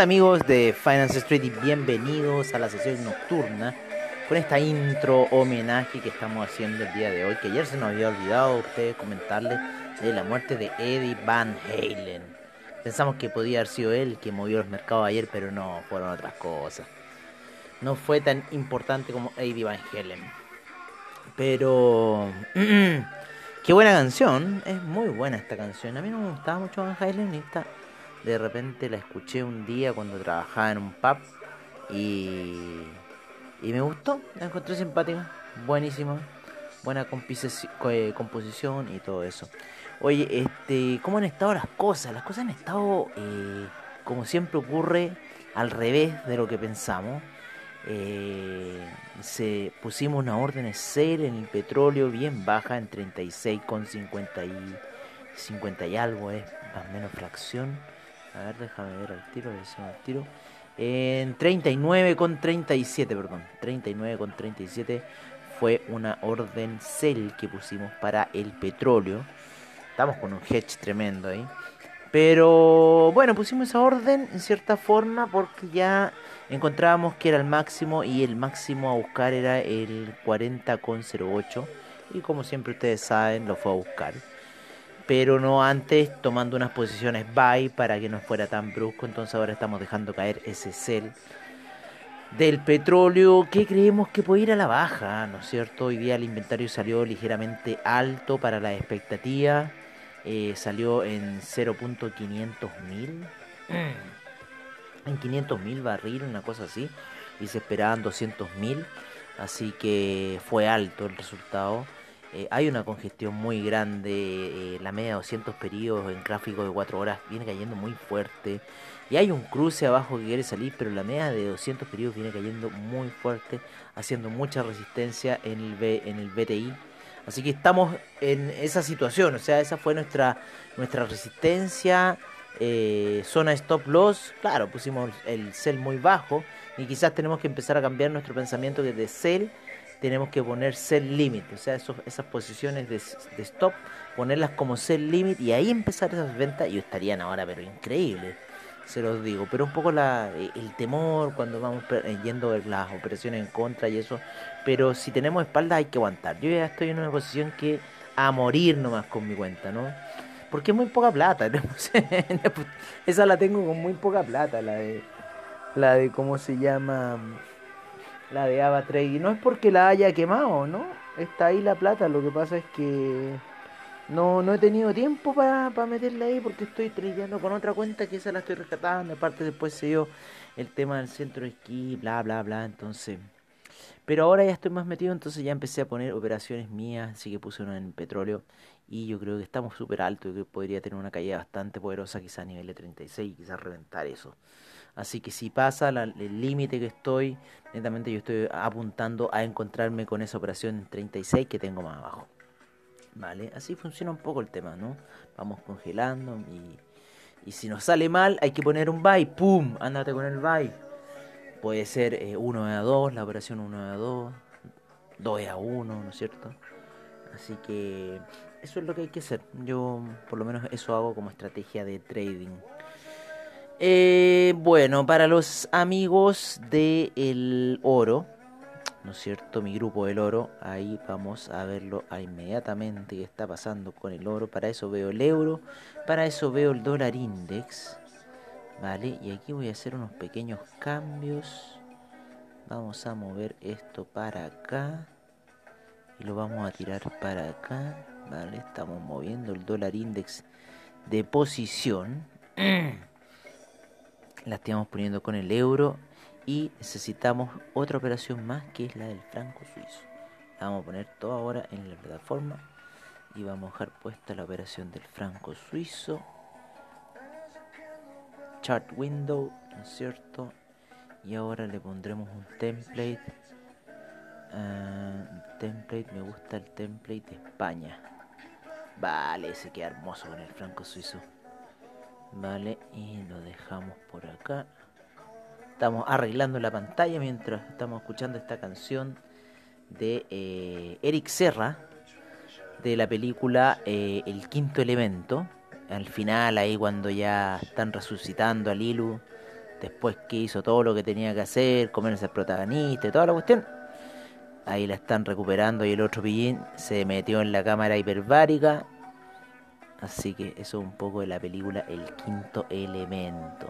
Hola amigos de Finance Street y bienvenidos a la sesión nocturna con esta intro homenaje que estamos haciendo el día de hoy, que ayer se nos había olvidado a ustedes comentarles de la muerte de Eddie Van Halen. Pensamos que podía haber sido él que movió los mercados ayer, pero no, fueron otras cosas. No fue tan importante como Eddie Van Halen. Pero... Qué buena canción, es muy buena esta canción. A mí no me gustaba mucho Van Halen y esta de repente la escuché un día cuando trabajaba en un pub y, y me gustó, la encontré simpática, buenísima, buena eh, composición y todo eso. Oye, este, ¿cómo han estado las cosas? Las cosas han estado, eh, como siempre ocurre, al revés de lo que pensamos. Eh, se pusimos una orden sale en el petróleo bien baja en 36,50 y 50 y algo es más o menos fracción a ver, déjame ver al tiro, al tiro. En 39,37, perdón. 39,37 fue una orden sell que pusimos para el petróleo. Estamos con un hedge tremendo ahí. Pero bueno, pusimos esa orden en cierta forma porque ya encontrábamos que era el máximo y el máximo a buscar era el 40,08. Y como siempre ustedes saben, lo fue a buscar pero no antes tomando unas posiciones buy para que no fuera tan brusco. Entonces ahora estamos dejando caer ese sell del petróleo que creemos que puede ir a la baja, ¿no es cierto? Hoy día el inventario salió ligeramente alto para la expectativa, eh, salió en 0.500 mil, en 500 mil barril, una cosa así, y se esperaban 200 mil, así que fue alto el resultado. Eh, hay una congestión muy grande, eh, la media de 200 periodos en gráfico de 4 horas viene cayendo muy fuerte. Y hay un cruce abajo que quiere salir, pero la media de 200 periodos viene cayendo muy fuerte, haciendo mucha resistencia en el, B, en el BTI. Así que estamos en esa situación, o sea, esa fue nuestra, nuestra resistencia, eh, zona stop loss. Claro, pusimos el sell muy bajo y quizás tenemos que empezar a cambiar nuestro pensamiento de sell tenemos que poner sell limit, o sea, esas posiciones de, stop, ponerlas como sell limit y ahí empezar esas ventas y estarían ahora, pero increíble, se los digo. Pero un poco la, eh, el temor cuando vamos eh, yendo las operaciones en contra y eso, pero si tenemos espalda hay que aguantar. Yo ya estoy en una posición que a morir nomás con mi cuenta, ¿no? Porque es muy poca plata, esa la tengo con muy poca plata, la de, la de, ¿cómo se llama? La de Ava Trade. Y no es porque la haya quemado, ¿no? Está ahí la plata, lo que pasa es que no, no he tenido tiempo para meterla ahí porque estoy tradeando con otra cuenta que esa la estoy rescatando. Aparte después se dio el tema del centro de esquí, bla, bla, bla. Entonces... Pero ahora ya estoy más metido, entonces ya empecé a poner operaciones mías, así que puse una en petróleo y yo creo que estamos súper alto y que podría tener una caída bastante poderosa, quizá a nivel de 36, quizás reventar eso. Así que si pasa el límite que estoy, netamente yo estoy apuntando a encontrarme con esa operación 36 que tengo más abajo. ¿Vale? Así funciona un poco el tema, ¿no? Vamos congelando y, y si nos sale mal hay que poner un buy, ¡pum! Ándate con el buy. Puede ser 1 eh, a 2, la operación 1 a 2, 2 a 1, ¿no es cierto? Así que eso es lo que hay que hacer. Yo por lo menos eso hago como estrategia de trading. Eh, bueno, para los amigos del el oro, ¿no es cierto? Mi grupo del oro, ahí vamos a verlo inmediatamente qué está pasando con el oro. Para eso veo el euro, para eso veo el dólar index, ¿vale? Y aquí voy a hacer unos pequeños cambios. Vamos a mover esto para acá y lo vamos a tirar para acá, ¿vale? Estamos moviendo el dólar index de posición. la estamos poniendo con el euro Y necesitamos otra operación más que es la del franco suizo. La vamos a poner todo ahora en la plataforma y vamos a dejar puesta la operación del franco suizo. Chart window, ¿no es cierto? Y ahora le pondremos un template. Uh, template, me gusta el template de España. Vale, se queda hermoso con el franco suizo. Vale, y lo dejamos por acá. Estamos arreglando la pantalla mientras estamos escuchando esta canción de eh, Eric Serra de la película eh, El Quinto Elemento. Al final, ahí cuando ya están resucitando a Lilu, después que hizo todo lo que tenía que hacer, comerse al protagonista y toda la cuestión, ahí la están recuperando y el otro pillín se metió en la cámara hiperbárica. Así que eso es un poco de la película El Quinto Elemento.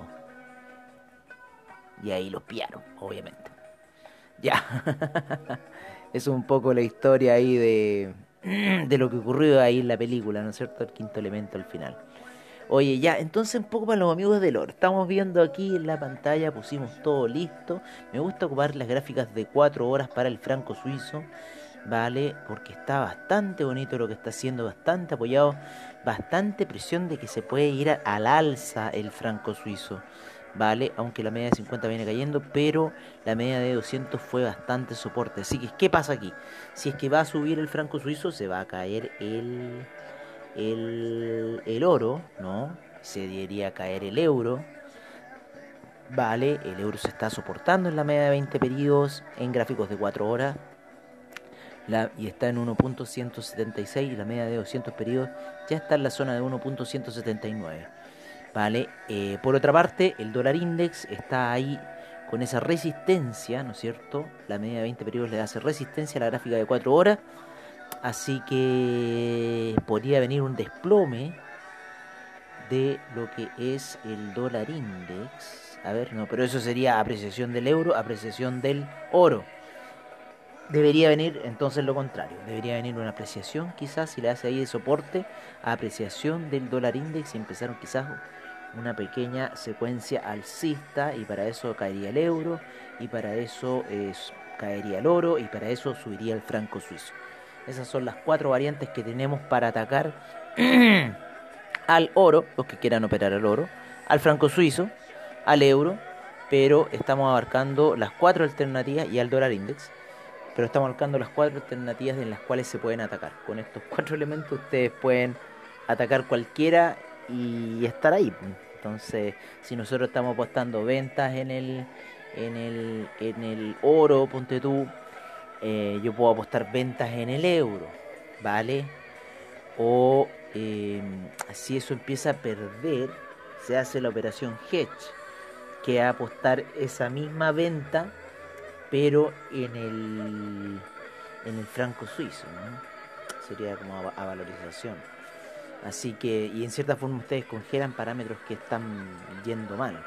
Y ahí lo piaron, obviamente. Ya. es un poco la historia ahí de, de lo que ocurrió ahí en la película, ¿no es cierto? El quinto elemento al final. Oye, ya, entonces un poco para los amigos de lore. Estamos viendo aquí en la pantalla, pusimos todo listo. Me gusta ocupar las gráficas de 4 horas para el franco suizo, ¿vale? Porque está bastante bonito lo que está haciendo, bastante apoyado, bastante presión de que se puede ir al alza el franco suizo. ¿vale? Aunque la media de 50 viene cayendo, pero la media de 200 fue bastante soporte. Así que, ¿qué pasa aquí? Si es que va a subir el franco suizo, se va a caer el, el, el oro, ¿no? Se debería caer el euro. Vale, el euro se está soportando en la media de 20 periodos en gráficos de 4 horas. La, y está en 1.176 y la media de 200 periodos ya está en la zona de 1.179. ¿vale? Eh, por otra parte, el dólar index está ahí con esa resistencia, ¿no es cierto? La media de 20 periodos le hace resistencia a la gráfica de 4 horas, así que podría venir un desplome de lo que es el dólar index. A ver, no, pero eso sería apreciación del euro, apreciación del oro. Debería venir entonces lo contrario, debería venir una apreciación quizás si le hace ahí de soporte a apreciación del dólar index y empezaron quizás una pequeña secuencia alcista y para eso caería el euro y para eso caería el oro y para eso subiría el franco suizo. Esas son las cuatro variantes que tenemos para atacar al oro, los que quieran operar al oro, al franco suizo, al euro, pero estamos abarcando las cuatro alternativas y al dólar index, pero estamos abarcando las cuatro alternativas en las cuales se pueden atacar. Con estos cuatro elementos ustedes pueden atacar cualquiera y estar ahí. Entonces, si nosotros estamos apostando ventas en el, en el, en el oro, ponte tú, eh, yo puedo apostar ventas en el euro, ¿vale? O em, si eso empieza a perder, se hace la operación hedge, que es apostar esa misma venta, pero en el, en el franco suizo, Sería como a valorización. Así que, y en cierta forma ustedes congelan parámetros que están yendo mal.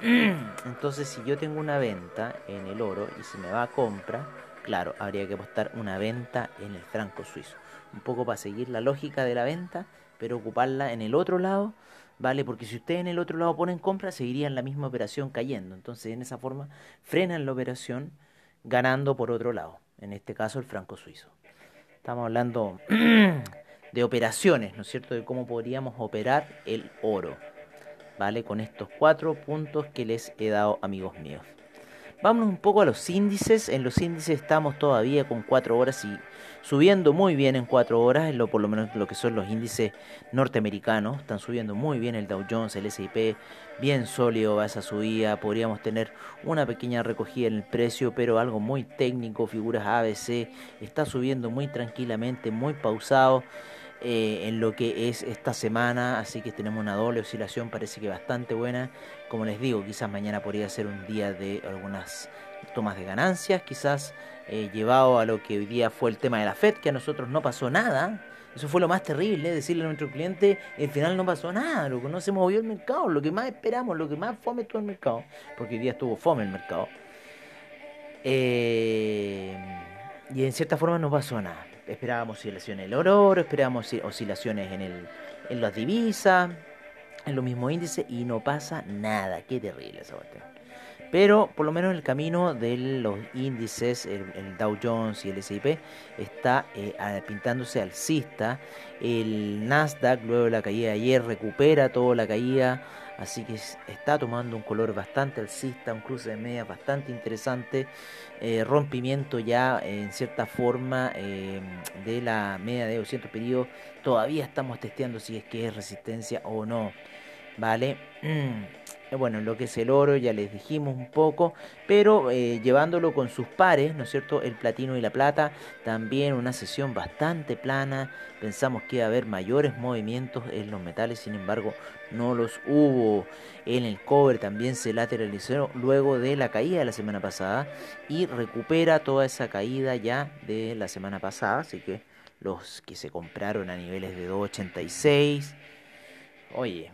Entonces, si yo tengo una venta en el oro y se me va a compra, claro, habría que apostar una venta en el franco suizo. Un poco para seguir la lógica de la venta, pero ocuparla en el otro lado, ¿vale? Porque si ustedes en el otro lado ponen compra, seguirían la misma operación cayendo. Entonces, en esa forma, frenan la operación ganando por otro lado. En este caso, el franco suizo. Estamos hablando de operaciones, ¿no es cierto? De cómo podríamos operar el oro, ¿vale? Con estos cuatro puntos que les he dado, amigos míos. Vamos un poco a los índices. En los índices estamos todavía con 4 horas y subiendo muy bien en 4 horas, lo, por lo menos lo que son los índices norteamericanos. Están subiendo muy bien el Dow Jones, el S&P, bien sólido va esa subida. Podríamos tener una pequeña recogida en el precio, pero algo muy técnico, figuras ABC. Está subiendo muy tranquilamente, muy pausado. Eh, en lo que es esta semana, así que tenemos una doble oscilación, parece que bastante buena. Como les digo, quizás mañana podría ser un día de algunas tomas de ganancias, quizás eh, llevado a lo que hoy día fue el tema de la Fed, que a nosotros no pasó nada. Eso fue lo más terrible, decirle a nuestro cliente, al final no pasó nada, lo que no se movió el mercado, lo que más esperamos, lo que más fome todo el mercado, porque hoy día estuvo fome el mercado. Eh, y en cierta forma no pasó nada esperábamos oscilaciones en el oro, esperábamos oscilaciones en, el, en las divisas, en los mismos índices y no pasa nada. Qué terrible esa cuestión. Pero por lo menos el camino de los índices, el, Dow Jones y el S&P está eh, pintándose alcista. El Nasdaq luego de la caída de ayer recupera toda la caída, así que está tomando un color bastante alcista, un cruce de media bastante interesante, eh, rompimiento ya en cierta forma eh, de la media de 200 periodos. Todavía estamos testeando si es que es resistencia o no, ¿vale? Eh, bueno, lo que es el oro ya les dijimos un poco, pero eh, llevándolo con sus pares, ¿no es cierto? El platino y la plata, también una sesión bastante plana, pensamos que iba a haber mayores movimientos en los metales, sin embargo no los hubo. En el cobre también se lateralizó luego de la caída de la semana pasada y recupera toda esa caída ya de la semana pasada, así que los que se compraron a niveles de 286, oye,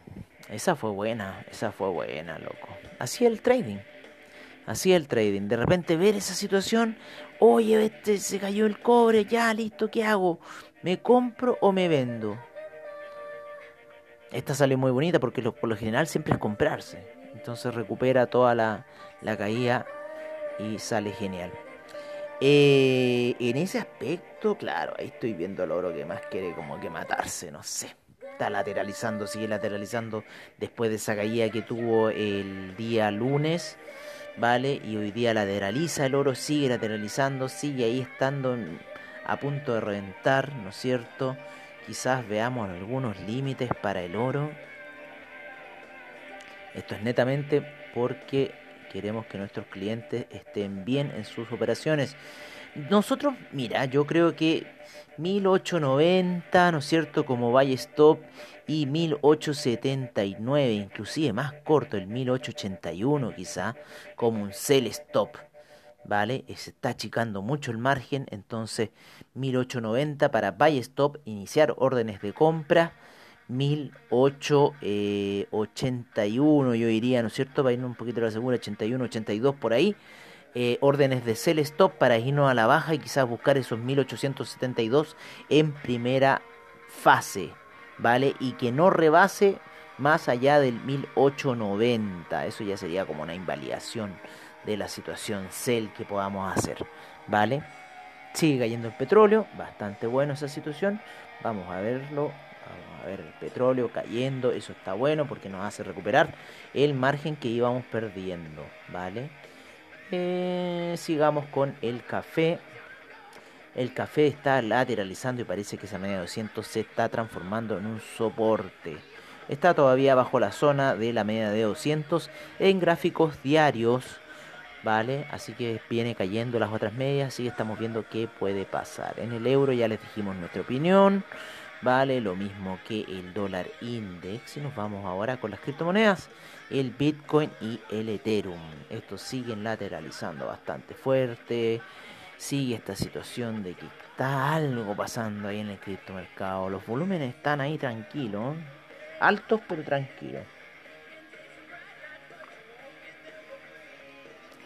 esa fue buena, esa fue buena, loco. Así el trading. Así el trading. De repente ver esa situación, oye, este se cayó el cobre, ya listo, ¿qué hago? ¿Me compro o me vendo? Esta sale muy bonita porque por lo general siempre es comprarse. Entonces recupera toda la, la caída y sale genial. Eh, en ese aspecto, claro, ahí estoy viendo el oro que más quiere como que matarse, no sé está lateralizando, sigue lateralizando después de esa caída que tuvo el día lunes, ¿vale? Y hoy día lateraliza el oro, sigue lateralizando, sigue ahí estando a punto de reventar, ¿no es cierto? Quizás veamos algunos límites para el oro. Esto es netamente porque queremos que nuestros clientes estén bien en sus operaciones. Nosotros, mira, yo creo que 1890, ¿no es cierto? Como Valle Stop y 1879, inclusive más corto, el 1881 quizá, como un Sell Stop, ¿vale? Se está achicando mucho el margen, entonces 1890 para Buy Stop, iniciar órdenes de compra. 1881 yo diría, ¿no es cierto? Va a ir un poquito la segura, 81, 82 por ahí. Eh, órdenes de sell stop para irnos a la baja y quizás buscar esos 1872 en primera fase, ¿vale? Y que no rebase más allá del 1890. Eso ya sería como una invalidación de la situación sell que podamos hacer, ¿vale? Sigue cayendo el petróleo, bastante bueno esa situación. Vamos a verlo. Vamos a ver el petróleo cayendo, eso está bueno porque nos hace recuperar el margen que íbamos perdiendo, ¿vale? Eh, sigamos con el café. El café está lateralizando y parece que esa media de 200 se está transformando en un soporte. Está todavía bajo la zona de la media de 200 en gráficos diarios. ¿Vale? Así que viene cayendo las otras medias. Así que estamos viendo qué puede pasar. En el euro ya les dijimos nuestra opinión. ¿Vale? Lo mismo que el dólar index. Y nos vamos ahora con las criptomonedas el Bitcoin y el Ethereum. Estos siguen lateralizando bastante fuerte. Sigue esta situación de que está algo pasando ahí en el criptomercado. Los volúmenes están ahí tranquilos. Altos pero tranquilos.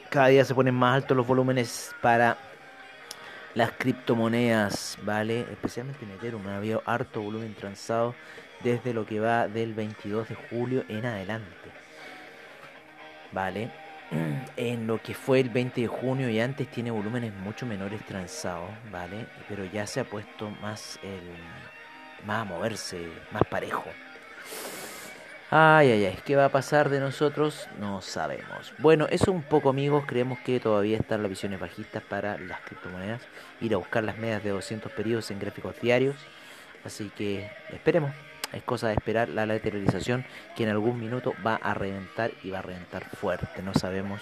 Cada día se ponen más altos los volúmenes para las criptomonedas, ¿vale? Especialmente en Ethereum. Ha habido harto volumen transado desde lo que va del 22 de julio en adelante. ¿Vale? En lo que fue el 20 de junio y antes tiene volúmenes mucho menores transados, ¿vale? Pero ya se ha puesto más el más a moverse, más parejo. Ay, ay, ay, ¿qué va a pasar de nosotros? No sabemos. Bueno, eso un poco amigos, creemos que todavía están las visiones bajistas para las criptomonedas. Ir a buscar las medias de 200 periodos en gráficos diarios. Así que esperemos. Es cosa de esperar la lateralización que en algún minuto va a reventar y va a reventar fuerte. No sabemos.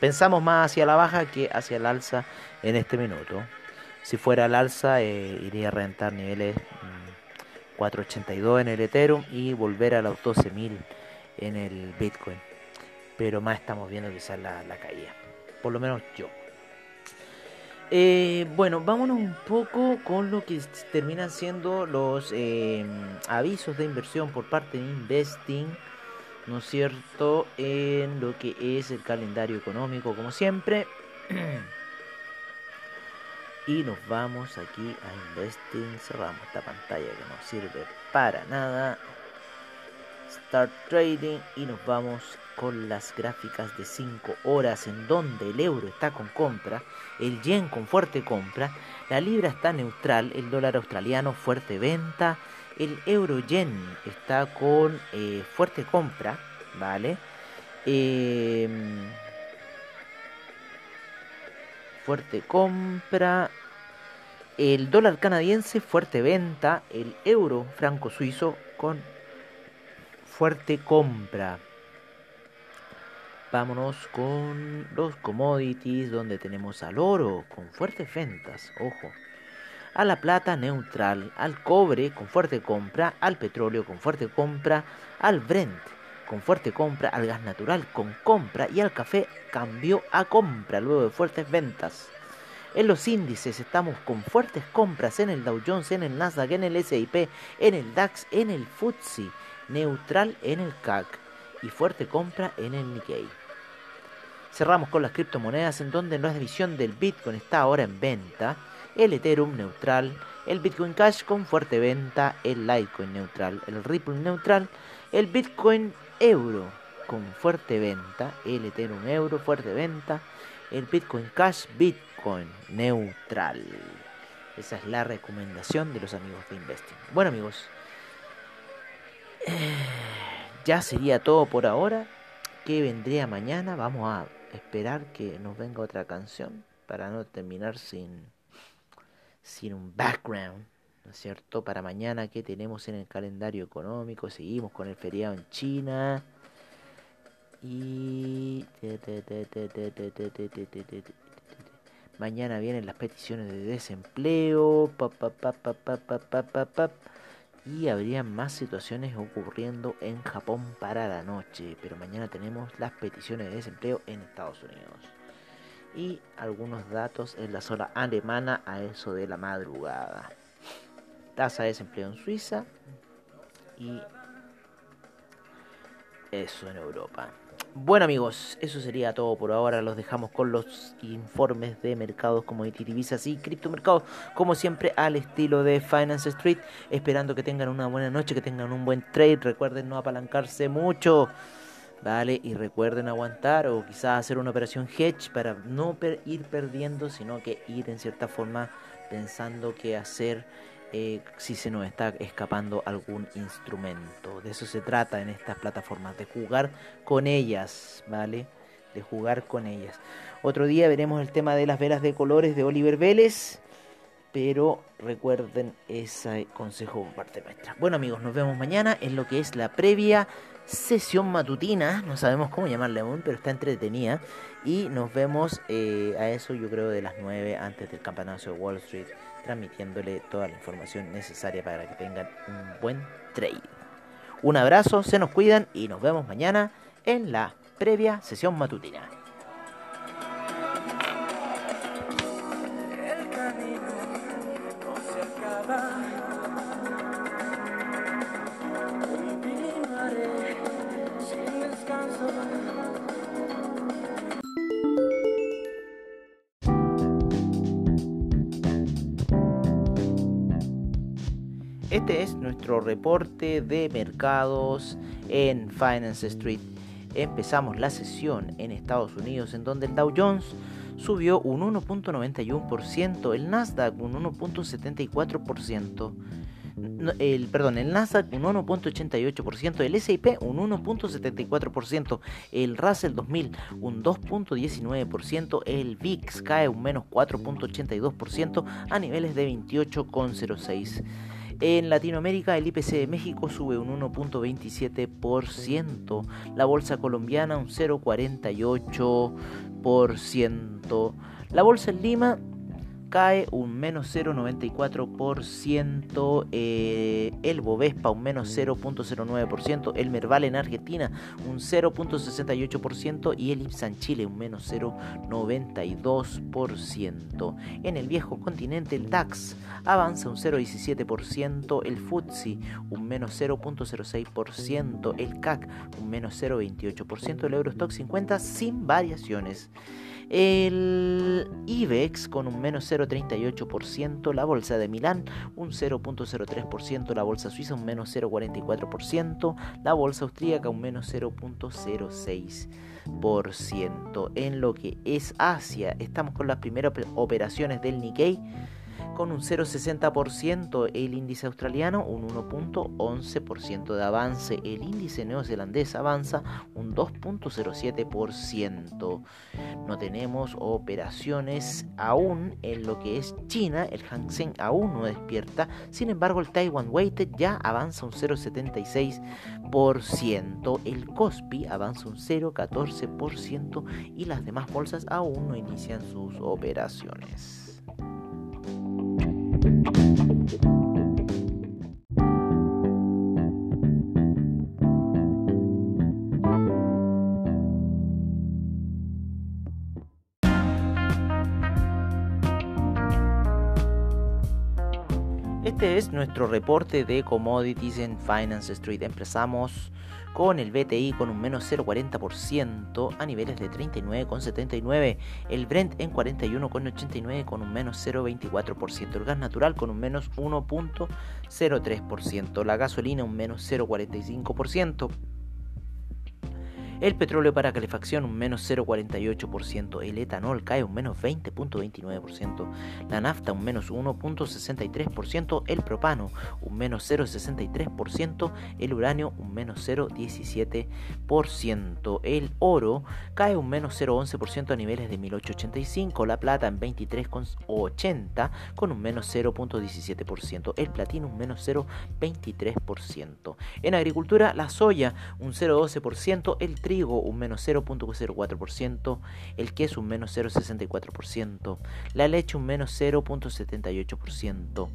Pensamos más hacia la baja que hacia el alza en este minuto. Si fuera al alza, eh, iría a reventar niveles 482 mm, en el Ethereum y volver a los 12.000 en el Bitcoin. Pero más estamos viendo quizás la, la caída. Por lo menos yo. Eh, bueno, vámonos un poco con lo que terminan siendo los eh, avisos de inversión por parte de Investing, ¿no es cierto? En lo que es el calendario económico, como siempre. y nos vamos aquí a Investing, cerramos esta pantalla que no sirve para nada. Start Trading y nos vamos con las gráficas de 5 horas en donde el euro está con compra, el yen con fuerte compra, la libra está neutral, el dólar australiano fuerte venta, el euro yen está con eh, fuerte compra, ¿vale? Em, fuerte compra, el dólar canadiense fuerte venta, el euro franco suizo con fuerte compra. Vámonos con los commodities donde tenemos al oro con fuertes ventas, ojo. A la plata neutral, al cobre con fuerte compra, al petróleo con fuerte compra, al Brent con fuerte compra, al gas natural con compra y al café cambió a compra luego de fuertes ventas. En los índices estamos con fuertes compras en el Dow Jones, en el Nasdaq, en el S&P, en el DAX, en el FTSE, neutral en el CAC y fuerte compra en el Nikkei. Cerramos con las criptomonedas en donde la división del Bitcoin está ahora en venta, el Ethereum neutral, el Bitcoin Cash con fuerte venta, el Litecoin neutral, el Ripple neutral, el Bitcoin Euro con fuerte venta, el Ethereum Euro fuerte venta, el Bitcoin Cash Bitcoin neutral. Esa es la recomendación de los amigos de Investing. Bueno amigos, eh, ya sería todo por ahora. ¿Qué vendría mañana? Vamos a esperar que nos venga otra canción para no terminar sin, sin un background, ¿no es cierto? Para mañana, ¿qué tenemos en el calendario económico? Seguimos con el feriado en China. Y mañana vienen las peticiones de desempleo. Pa, pa, pa, y habría más situaciones ocurriendo en Japón para la noche. Pero mañana tenemos las peticiones de desempleo en Estados Unidos. Y algunos datos en la zona alemana a eso de la madrugada. Tasa de desempleo en Suiza y eso en Europa. Bueno amigos, eso sería todo por ahora. Los dejamos con los informes de mercados como divisas y criptomercados, como siempre al estilo de Finance Street. Esperando que tengan una buena noche, que tengan un buen trade. Recuerden no apalancarse mucho, ¿vale? Y recuerden aguantar o quizás hacer una operación hedge para no ir perdiendo, sino que ir en cierta forma pensando qué hacer si se nos está escapando algún instrumento. De eso se trata en estas plataformas, de jugar con ellas, ¿vale? De jugar con ellas. Otro día veremos el tema de las velas de colores de Oliver Vélez, pero recuerden ese consejo por parte nuestra. Bueno amigos, nos vemos mañana en lo que es la previa sesión matutina, no sabemos cómo llamarle aún, pero está entretenida. Y nos vemos eh, a eso yo creo de las 9 antes del campeonato de Wall Street transmitiéndole toda la información necesaria para que tengan un buen trade. Un abrazo, se nos cuidan y nos vemos mañana en la previa sesión matutina. Este es nuestro reporte de mercados en Finance Street. Empezamos la sesión en Estados Unidos en donde el Dow Jones subió un 1.91%, el Nasdaq un 1.74%, el, perdón, el Nasdaq un 1.88%, el S&P un 1.74%, el Russell 2000 un 2.19%, el VIX cae un menos 4.82% a niveles de 28.06%. En Latinoamérica el IPC de México sube un 1.27%, la bolsa colombiana un 0.48%, la bolsa en Lima cae un menos 0,94%, eh, el Bovespa un menos 0,09%, el Merval en Argentina un 0,68% y el Ipsan Chile un menos 0,92%. En el viejo continente el DAX avanza un 0,17%, el FTSE un menos 0,06%, el CAC un menos 0,28%, el Eurostock 50 sin variaciones. El IBEX con un menos 0,28%, 0,38%, la bolsa de Milán un 0,03%, la bolsa suiza un menos 0,44%, la bolsa austríaca un menos 0,06%. En lo que es Asia, estamos con las primeras operaciones del Nikkei con un 0,60%, el índice australiano un 1.11% de avance, el índice neozelandés avanza un 2.07%. No tenemos operaciones aún en lo que es China, el Hang Seng aún no despierta, sin embargo el Taiwan Weighted ya avanza un 0,76%, el Kospi avanza un 0,14% y las demás bolsas aún no inician sus operaciones. Este es nuestro reporte de commodities en Finance Street. Empezamos con el BTI con un menos 0,40% a niveles de 39,79, el Brent en 41,89 con un menos 0,24%, el gas natural con un menos 1,03%, la gasolina un menos 0,45%. El petróleo para calefacción un menos 0,48%, el etanol cae un menos 20,29%, la nafta un menos 1,63%, el propano un menos 0,63%, el uranio un menos 0,17%, el oro cae un menos 0,11% a niveles de 1885, la plata en 23,80 con un menos 0,17%, el platino un menos 0,23%. En agricultura la soya un 0,12%, el trigo un menos 0.04%, el queso un menos 0.64%, la leche un menos 0.78%.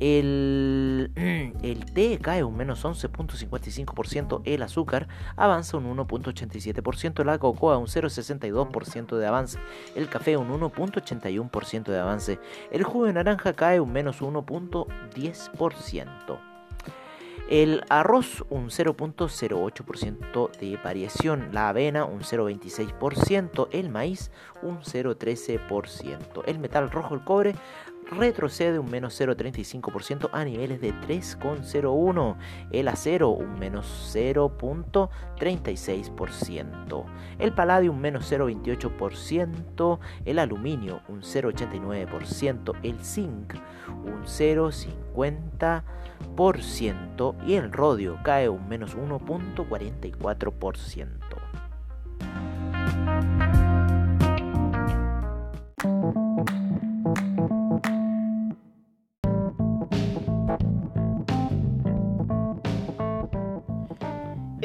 El, el, té cae un menos 11.55%, el azúcar avanza un 1.87%, la cocoa un 0.62% de avance, el café un 1.81% de avance, el jugo de naranja cae un menos 1.10%. El arroz un 0.08% de variación, la avena un 0.26%, el maíz un 0.13%, el metal rojo, el cobre retrocede un menos 0,35% a niveles de 3,01. El acero un menos 0,36%. El paladio un menos 0,28%. El aluminio un 0,89%. El zinc un 0,50%. Y el rodio cae un menos 1,44%.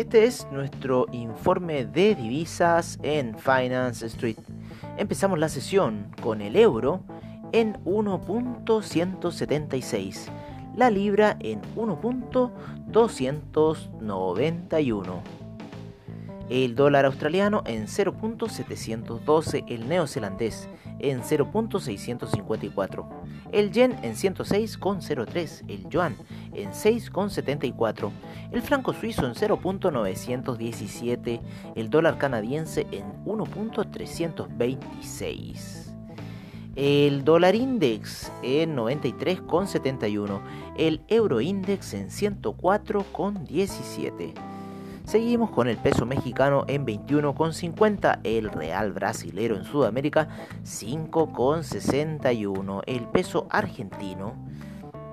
Este es nuestro informe de divisas en Finance Street. Empezamos la sesión con el euro en 1.176, la libra en 1.291, el dólar australiano en 0.712, el neozelandés en 0.654, el yen en 106,03, el yuan en 6,74, el franco suizo en 0.917, el dólar canadiense en 1.326. El dólar index en 93,71, el euro index en 104,17. Seguimos con el peso mexicano en 21,50, el real brasilero en Sudamérica 5,61, el peso argentino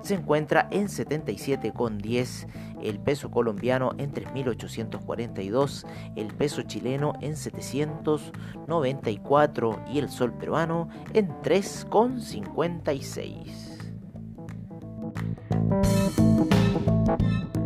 se encuentra en 77,10, el peso colombiano en 3.842, el peso chileno en 794 y el sol peruano en 3,56.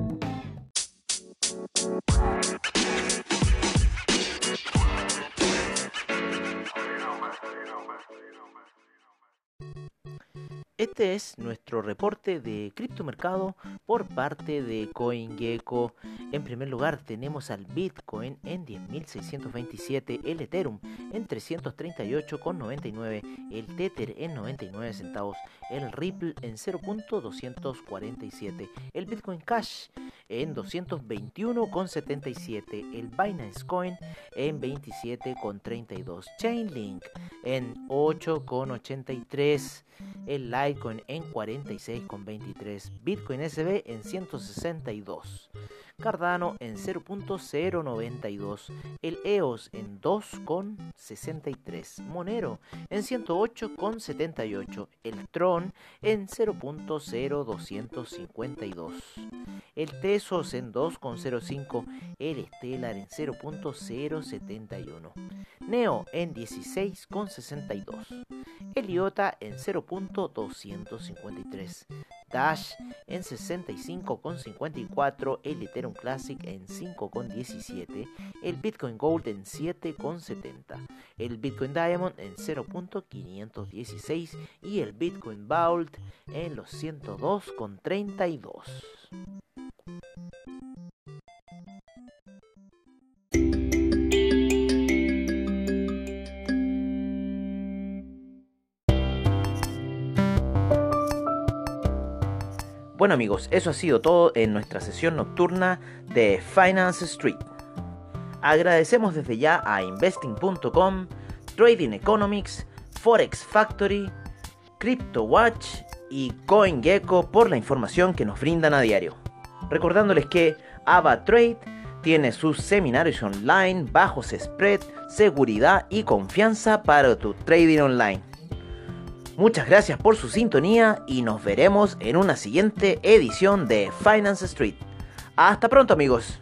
Este es nuestro reporte de criptomercado por parte de CoinGecko. En primer lugar tenemos al Bitcoin en 10.627, el Ethereum en 338,99, el Tether en 99 centavos, el Ripple en 0.247, el Bitcoin Cash en 221,77, el Binance Coin en 27,32, Chainlink en 8,83, el Litecoin en 46,23, Bitcoin SB en 162. Cardano en 0.092, el EOS en 2.63, Monero en 108.78, el Tron en 0.0252, el Tesos en 2.05, el Stellar en 0.071, Neo en 16.62, el IOTA en 0.253, Dash en 65,54, el Ethereum Classic en 5,17, el Bitcoin Gold en 7,70, el Bitcoin Diamond en 0.516 y el Bitcoin Vault en los 102,32. Bueno amigos, eso ha sido todo en nuestra sesión nocturna de Finance Street. Agradecemos desde ya a investing.com, Trading Economics, Forex Factory, CryptoWatch y CoinGecko por la información que nos brindan a diario. Recordándoles que AvaTrade tiene sus seminarios online, bajos spread, seguridad y confianza para tu trading online. Muchas gracias por su sintonía y nos veremos en una siguiente edición de Finance Street. Hasta pronto amigos.